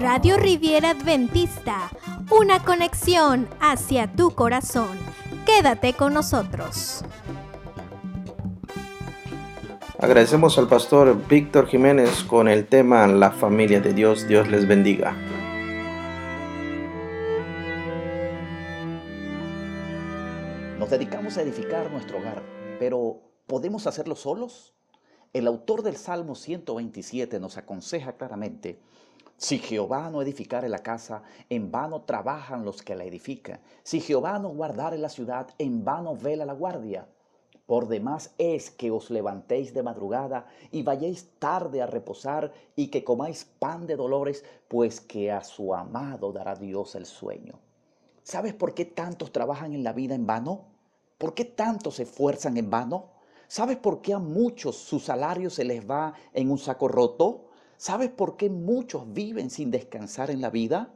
Radio Riviera Adventista, una conexión hacia tu corazón. Quédate con nosotros. Agradecemos al pastor Víctor Jiménez con el tema La familia de Dios. Dios les bendiga. Nos dedicamos a edificar nuestro hogar, pero ¿podemos hacerlo solos? El autor del Salmo 127 nos aconseja claramente, si Jehová no edificare la casa, en vano trabajan los que la edifican. Si Jehová no guardare la ciudad, en vano vela la guardia. Por demás es que os levantéis de madrugada y vayáis tarde a reposar y que comáis pan de dolores, pues que a su amado dará Dios el sueño. ¿Sabes por qué tantos trabajan en la vida en vano? ¿Por qué tantos se esfuerzan en vano? ¿Sabes por qué a muchos su salario se les va en un saco roto? ¿Sabes por qué muchos viven sin descansar en la vida?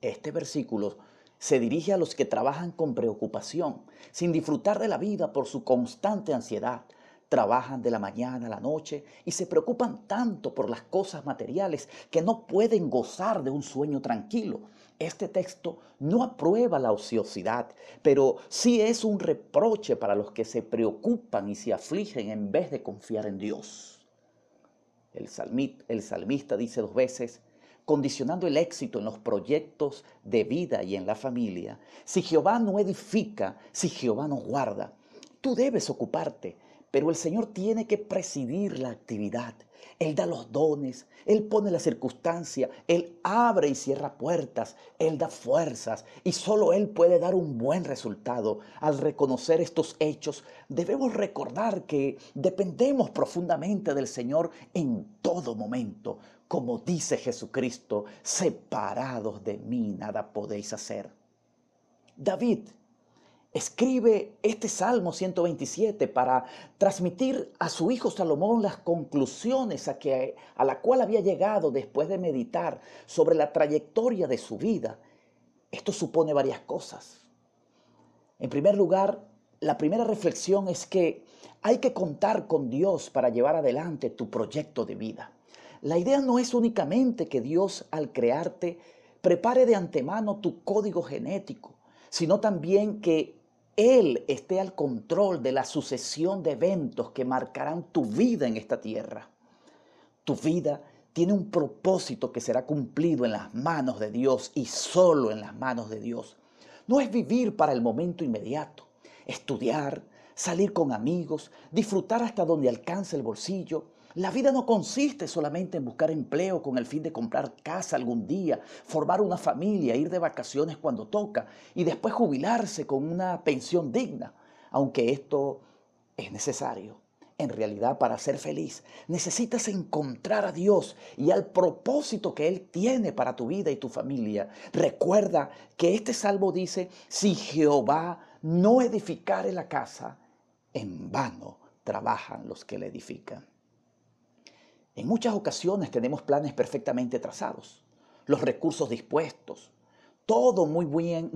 Este versículo se dirige a los que trabajan con preocupación, sin disfrutar de la vida por su constante ansiedad. Trabajan de la mañana a la noche y se preocupan tanto por las cosas materiales que no pueden gozar de un sueño tranquilo. Este texto no aprueba la ociosidad, pero sí es un reproche para los que se preocupan y se afligen en vez de confiar en Dios. El, salmista dice dos veces, condicionando el éxito en los proyectos de vida y en la familia. Si Jehová no edifica, si Jehová no guarda, tú debes ocuparte, pero el Señor tiene que presidir la actividad. Él da los dones, Él pone la circunstancia, Él abre y cierra puertas, Él da fuerzas y solo Él puede dar un buen resultado. Al reconocer estos hechos, debemos recordar que dependemos profundamente del Señor en todo momento. Como dice Jesucristo, separados de mí nada podéis hacer. David escribe este Salmo 127 para transmitir a su hijo Salomón las conclusiones a, que, a la cual había llegado después de meditar sobre la trayectoria de su vida. Esto supone varias cosas. En primer lugar, la primera reflexión es que hay que contar con Dios para llevar adelante tu proyecto de vida. La idea no es únicamente que Dios al crearte prepare de antemano tu código genético, sino también que él esté al control de la sucesión de eventos que marcarán tu vida en esta tierra. Tu vida tiene un propósito que será cumplido en las manos de Dios y solo en las manos de Dios. No es vivir para el momento inmediato, estudiar, salir con amigos, disfrutar hasta donde alcance el bolsillo, la vida no consiste solamente en buscar empleo con el fin de comprar casa algún día, formar una familia, ir de vacaciones cuando toca y después jubilarse con una pensión digna, aunque esto es necesario. En realidad, para ser feliz, necesitas encontrar a Dios y al propósito que Él tiene para tu vida y tu familia. Recuerda que este salmo dice, si Jehová no edificare la casa, en vano trabajan los que la edifican. En muchas ocasiones tenemos planes perfectamente trazados, los recursos dispuestos, todo muy bien,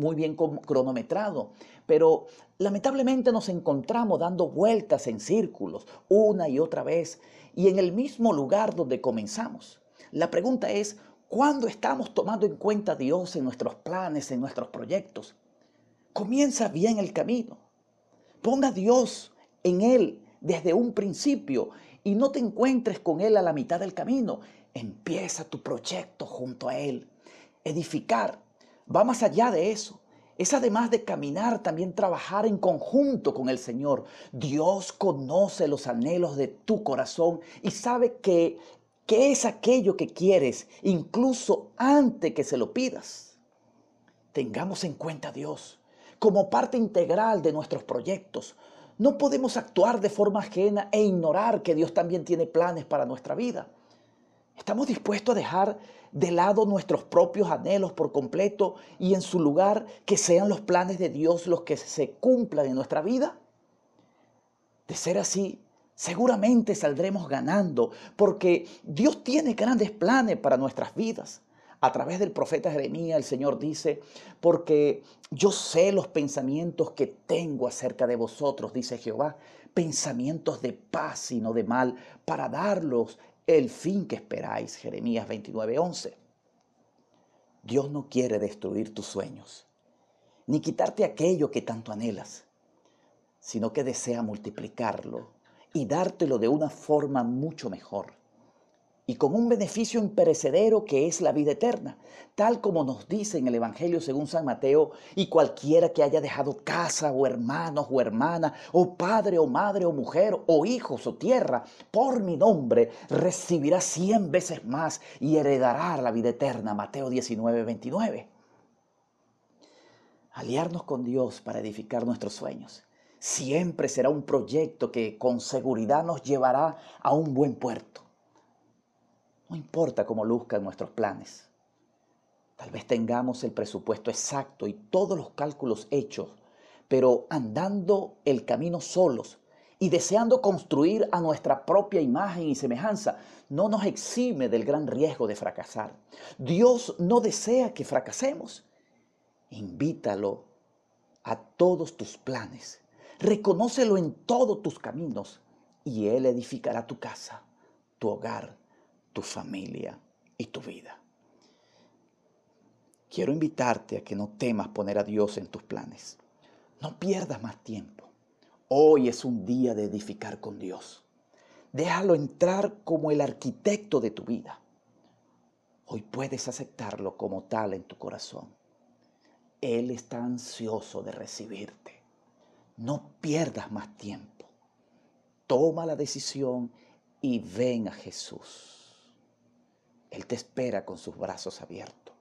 cronometrado, pero lamentablemente nos encontramos dando vueltas en círculos una y otra vez y en el mismo lugar donde comenzamos. La pregunta es, ¿cuándo estamos tomando en cuenta a Dios en nuestros planes, en nuestros proyectos? Comienza bien el camino. Ponga a Dios en él desde un principio y no te encuentres con Él a la mitad del camino. Empieza tu proyecto junto a Él. Edificar va más allá de eso. Es además de caminar, también trabajar en conjunto con el Señor. Dios conoce los anhelos de tu corazón y sabe que, que es aquello que quieres, incluso antes que se lo pidas. Tengamos en cuenta a Dios como parte integral de nuestros proyectos. No podemos actuar de forma ajena e ignorar que Dios también tiene planes para nuestra vida. ¿Estamos dispuestos a dejar de lado nuestros propios anhelos por completo y en su lugar que sean los planes de Dios los que se cumplan en nuestra vida? De ser así, seguramente saldremos ganando porque Dios tiene grandes planes para nuestras vidas. A través del profeta Jeremías el Señor dice, porque yo sé los pensamientos que tengo acerca de vosotros, dice Jehová, pensamientos de paz y no de mal, para darlos el fin que esperáis. Jeremías 29:11. Dios no quiere destruir tus sueños, ni quitarte aquello que tanto anhelas, sino que desea multiplicarlo y dártelo de una forma mucho mejor y con un beneficio imperecedero que es la vida eterna, tal como nos dice en el Evangelio según San Mateo, y cualquiera que haya dejado casa o hermanos o hermana, o padre o madre o mujer, o hijos o tierra, por mi nombre, recibirá cien veces más y heredará la vida eterna. Mateo 19, 29. Aliarnos con Dios para edificar nuestros sueños siempre será un proyecto que con seguridad nos llevará a un buen puerto. No importa cómo luzcan nuestros planes. Tal vez tengamos el presupuesto exacto y todos los cálculos hechos, pero andando el camino solos y deseando construir a nuestra propia imagen y semejanza, no nos exime del gran riesgo de fracasar. Dios no desea que fracasemos. Invítalo a todos tus planes. Reconócelo en todos tus caminos y Él edificará tu casa, tu hogar, tu familia y tu vida. Quiero invitarte a que no temas poner a Dios en tus planes. No pierdas más tiempo. Hoy es un día de edificar con Dios. Déjalo entrar como el arquitecto de tu vida. Hoy puedes aceptarlo como tal en tu corazón. Él está ansioso de recibirte. No pierdas más tiempo. Toma la decisión y ven a Jesús. Él te espera con sus brazos abiertos.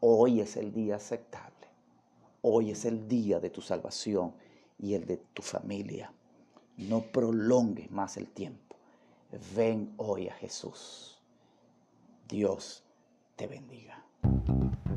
Hoy es el día aceptable. Hoy es el día de tu salvación y el de tu familia. No prolongues más el tiempo. Ven hoy a Jesús. Dios te bendiga.